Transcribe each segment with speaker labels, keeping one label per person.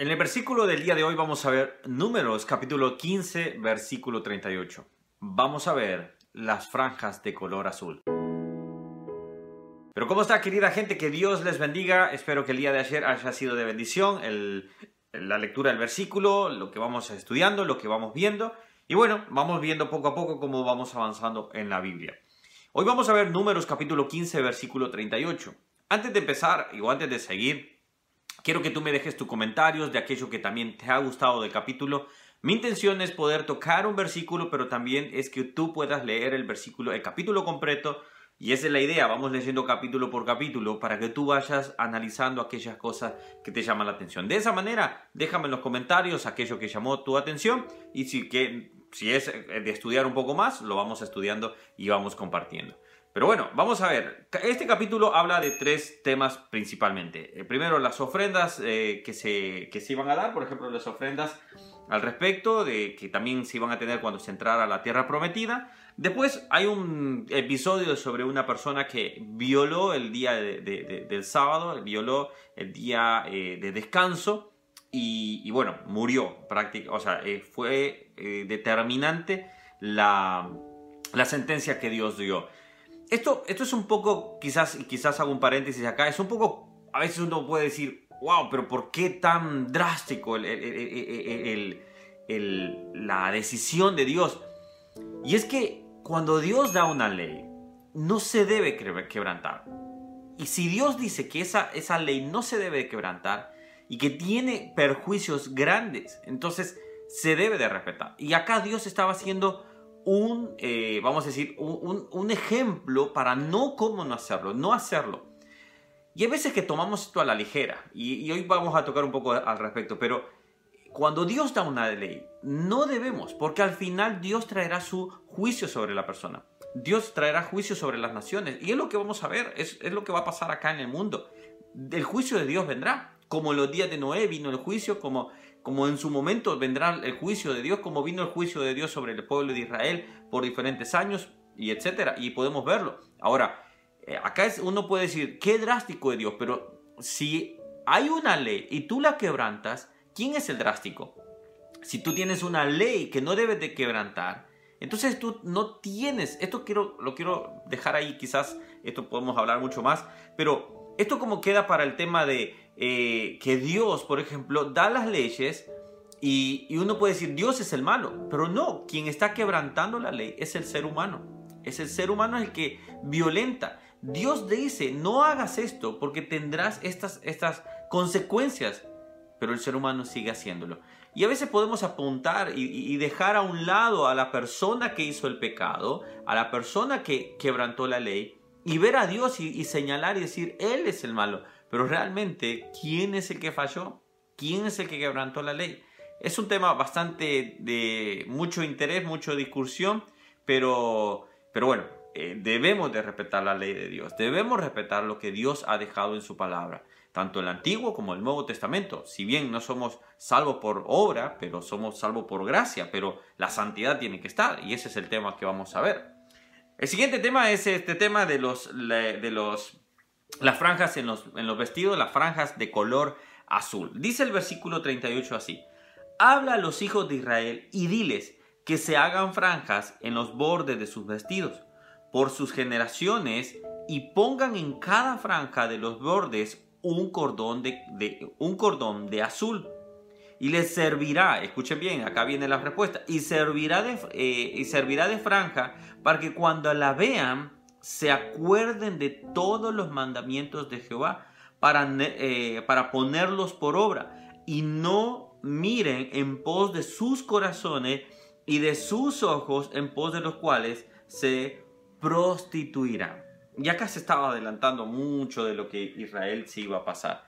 Speaker 1: En el versículo del día de hoy vamos a ver Números capítulo 15 versículo 38. Vamos a ver las franjas de color azul. Pero ¿cómo está querida gente? Que Dios les bendiga. Espero que el día de ayer haya sido de bendición. la lectura del versículo, lo que vamos estudiando, lo que vamos viendo. Y bueno, vamos viendo poco a poco cómo vamos avanzando en la Biblia. Hoy vamos a ver Números capítulo 15 versículo 38. Antes de empezar, o antes de seguir, Quiero que tú me dejes tus comentarios de aquello que también te ha gustado del capítulo. Mi intención es poder tocar un versículo, pero también es que tú puedas leer el versículo, el capítulo completo. Y esa es la idea, vamos leyendo capítulo por capítulo para que tú vayas analizando aquellas cosas que te llaman la atención. De esa manera, déjame en los comentarios aquello que llamó tu atención y si, que, si es de estudiar un poco más, lo vamos estudiando y vamos compartiendo. Pero bueno, vamos a ver. Este capítulo habla de tres temas principalmente. Eh, primero, las ofrendas eh, que, se, que se iban a dar, por ejemplo, las ofrendas al respecto, de que también se iban a tener cuando se entrara a la tierra prometida. Después hay un episodio sobre una persona que violó el día del sábado, violó el día eh, de descanso y, bueno, murió prácticamente. O sea, fue determinante la, la sentencia que Dios dio esto, esto es un poco, quizás, quizás hago un paréntesis acá, es un poco, a veces uno puede decir, wow, pero ¿por qué tan drástico la decisión de Dios? Y es que cuando Dios da una ley, no se debe quebrantar. Y si Dios dice que esa, esa ley no se debe quebrantar y que tiene perjuicios grandes, entonces se debe de respetar. Y acá Dios estaba haciendo un, eh, vamos a decir, un, ejemplo para no cómo no hacerlo, no hacerlo. Y hay veces que tomamos esto a la ligera, y, hoy vamos a tocar un poco al respecto, pero cuando Dios da una ley, no debemos, porque al final Dios traerá su juicio sobre la persona. Dios traerá juicio sobre las naciones, y es lo que vamos a ver, es, es lo que va a pasar acá en el mundo. El juicio de Dios vendrá, como los días de Noé vino el juicio, como como en su momento vendrá el juicio de Dios, como vino el juicio de Dios sobre el pueblo de Israel por diferentes años y etcétera, y podemos verlo. Ahora, eh, acá es, uno puede decir, qué drástico de Dios, pero si hay una ley y tú la quebrantas, ¿quién es el drástico? Si tú tienes una ley que no debes de quebrantar, entonces tú no tienes, esto quiero, lo quiero dejar ahí, quizás esto podemos hablar mucho más, pero esto como queda para el tema de eh, que Dios, por ejemplo, da las leyes y, uno puede decir Dios es el malo, pero no, quien está quebrantando la ley es el ser humano. Es el ser humano el que violenta. Dios dice, no hagas esto porque tendrás estas, estas consecuencias, pero el ser humano sigue haciéndolo. Y a veces podemos apuntar y, dejar a un lado a la persona que hizo el pecado, a la persona que quebrantó la ley, y ver a Dios y señalar y decir, Él es el malo. Pero realmente, ¿quién es el que falló? ¿Quién es el que quebrantó la ley? Es un tema bastante de mucho interés, mucha discusión, pero, pero bueno, eh, debemos de respetar la ley de Dios, debemos respetar lo que Dios ha dejado en su palabra, tanto el Antiguo como el Nuevo Testamento. Si bien no somos salvos por obra, pero somos salvos por gracia, pero la santidad tiene que estar y ese es el tema que vamos a ver. El siguiente tema es este tema de los, de los las franjas en los, en los vestidos, las franjas de color azul. Dice el versículo 38 así. Habla a los hijos de Israel y diles que se hagan franjas en los bordes de sus vestidos por sus generaciones y pongan en cada franja de los bordes un cordón de, un cordón de azul y les servirá, escuchen bien, acá viene la respuesta, y servirá de, eh, y servirá de franja para que cuando la vean se acuerden de todos los mandamientos de Jehová para, eh, para ponerlos por obra y no miren en pos de sus corazones y de sus ojos en pos de los cuales se prostituirán. Y acá se estaba adelantando mucho de lo que Israel se iba a pasar.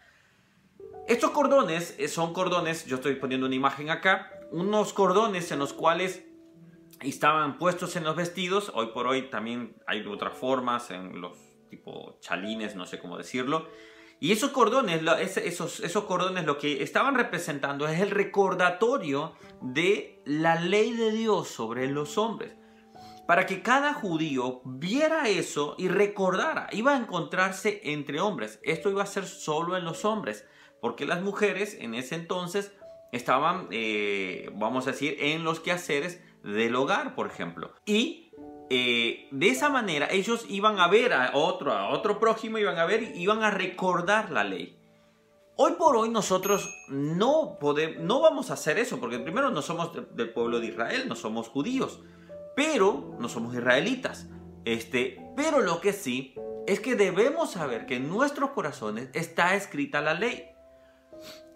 Speaker 1: Estos cordones eh, son cordones, yo estoy poniendo una imagen acá, unos cordones en los cuales estaban puestos en los vestidos. Hoy por hoy también hay otras formas, en los tipo chalines, no sé cómo decirlo. Y esos cordones, esos, esos cordones lo que estaban representando es el recordatorio de la ley de Dios sobre los hombres. Para que cada judío viera eso y recordara, iba a encontrarse entre hombres. Esto iba a ser solo en los hombres. Porque las mujeres en ese entonces estaban, eh, vamos a decir, en los quehaceres del hogar, por ejemplo. Y eh, de esa manera ellos iban a ver a otro, a otro prójimo, iban a ver, iban a recordar la ley. Hoy por hoy nosotros no, podemos, no vamos a hacer eso, porque primero no somos del pueblo de Israel, no somos judíos, pero no somos israelitas. Este, pero lo que sí es que debemos saber que en nuestros corazones está escrita la ley.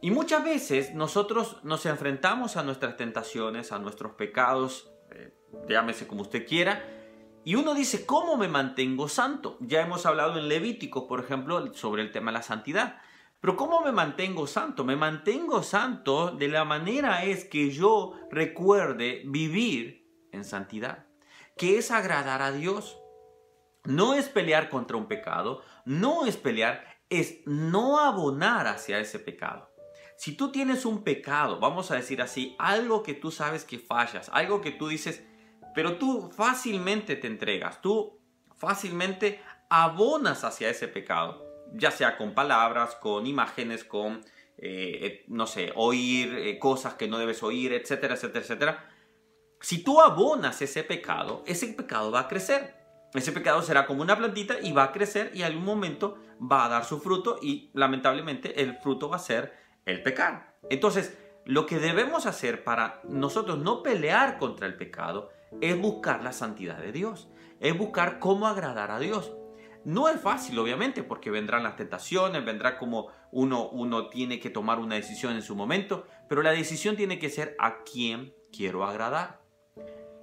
Speaker 1: Y muchas veces nosotros nos enfrentamos a nuestras tentaciones, a nuestros pecados, eh, llámese como usted quiera, y uno dice, ¿cómo me mantengo santo? Ya hemos hablado en Levítico, por ejemplo, sobre el tema de la santidad. Pero ¿cómo me mantengo santo? Me mantengo santo de la manera es que yo recuerde vivir en santidad, que es agradar a Dios. No es pelear contra un pecado, no es pelear, es no abonar hacia ese pecado. Si tú tienes un pecado, vamos a decir así, algo que tú sabes que fallas, algo que tú dices, pero tú fácilmente te entregas, tú fácilmente abonas hacia ese pecado ya sea con palabras, con imágenes, con, eh, eh, no sé, oír eh, cosas que no debes oír, etcétera, etcétera, etcétera. Si tú abonas ese pecado, ese pecado va a crecer. Ese pecado será como una plantita y va a crecer y en algún momento va a dar su fruto y lamentablemente el fruto va a ser el pecar. Entonces, lo que debemos hacer para nosotros no pelear contra el pecado es buscar la santidad de Dios, es buscar cómo agradar a Dios. No es fácil, obviamente, porque vendrán las tentaciones, vendrá como uno, uno tiene que tomar una decisión en su momento, pero la decisión tiene que ser a quién quiero agradar.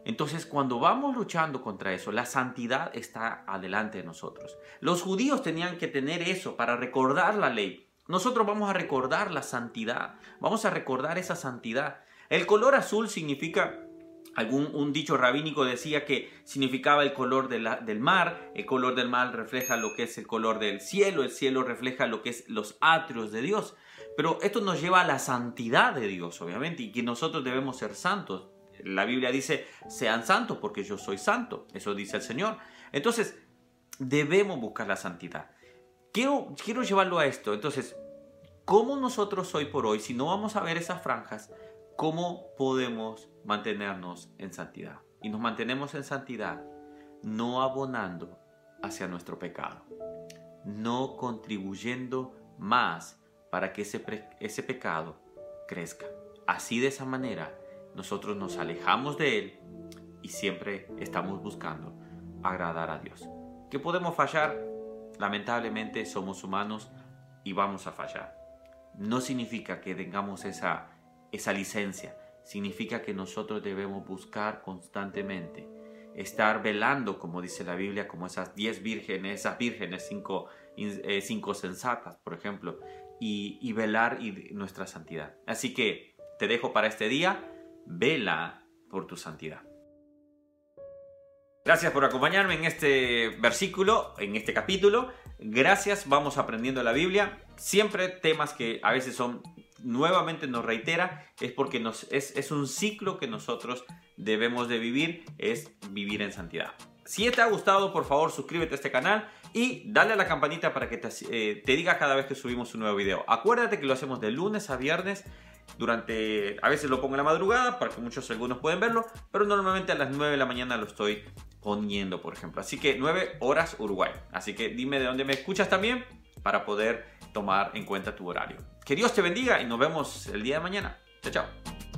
Speaker 1: Entonces, cuando vamos luchando contra eso, la santidad está adelante de nosotros. Los judíos tenían que tener eso para recordar la ley. Nosotros vamos a recordar la santidad, vamos a recordar esa santidad. El color azul significa Algún un dicho rabínico decía que significaba el color del mar, el color del mar refleja lo que es el color del cielo, el cielo refleja lo que es los atrios de Dios. Pero esto nos lleva a la santidad de Dios, obviamente, y que nosotros debemos ser santos. La Biblia dice, sean santos porque yo soy santo, eso dice el Señor. Entonces, debemos buscar la santidad. Quiero, quiero llevarlo a esto. Entonces, ¿cómo nosotros hoy por hoy, si no vamos a ver esas franjas, cómo podemos mantenernos en santidad. Y nos mantenemos en santidad no abonando hacia nuestro pecado, no contribuyendo más para que ese, ese pecado crezca. Así de esa manera nosotros nos alejamos de él y siempre estamos buscando agradar a Dios. ¿Qué podemos fallar? Lamentablemente somos humanos y vamos a fallar. No significa que tengamos esa, esa licencia significa que nosotros debemos buscar constantemente, estar velando, como dice la Biblia, como esas diez vírgenes, esas vírgenes, cinco, eh, cinco sensatas, por ejemplo, y, velar y nuestra santidad. Así que te dejo para este día, vela por tu santidad. Gracias por acompañarme en este versículo, en este capítulo. Gracias, vamos aprendiendo la Biblia. Siempre temas que a veces son nuevamente nos reitera, es porque es, un ciclo que nosotros debemos de vivir, es vivir en santidad. Si te ha gustado, por favor, suscríbete a este canal y dale a la campanita para que te, eh, te, diga cada vez que subimos un nuevo video. Acuérdate que lo hacemos de lunes a viernes. Durante, a veces lo pongo en la madrugada para que muchos algunos pueden verlo, pero normalmente a las 9 de la mañana lo estoy poniendo, por ejemplo. Así que 9 horas Uruguay. Así que dime de dónde me escuchas también para poder tomar en cuenta tu horario. Que Dios te bendiga y nos vemos el día de mañana. Chao, chao.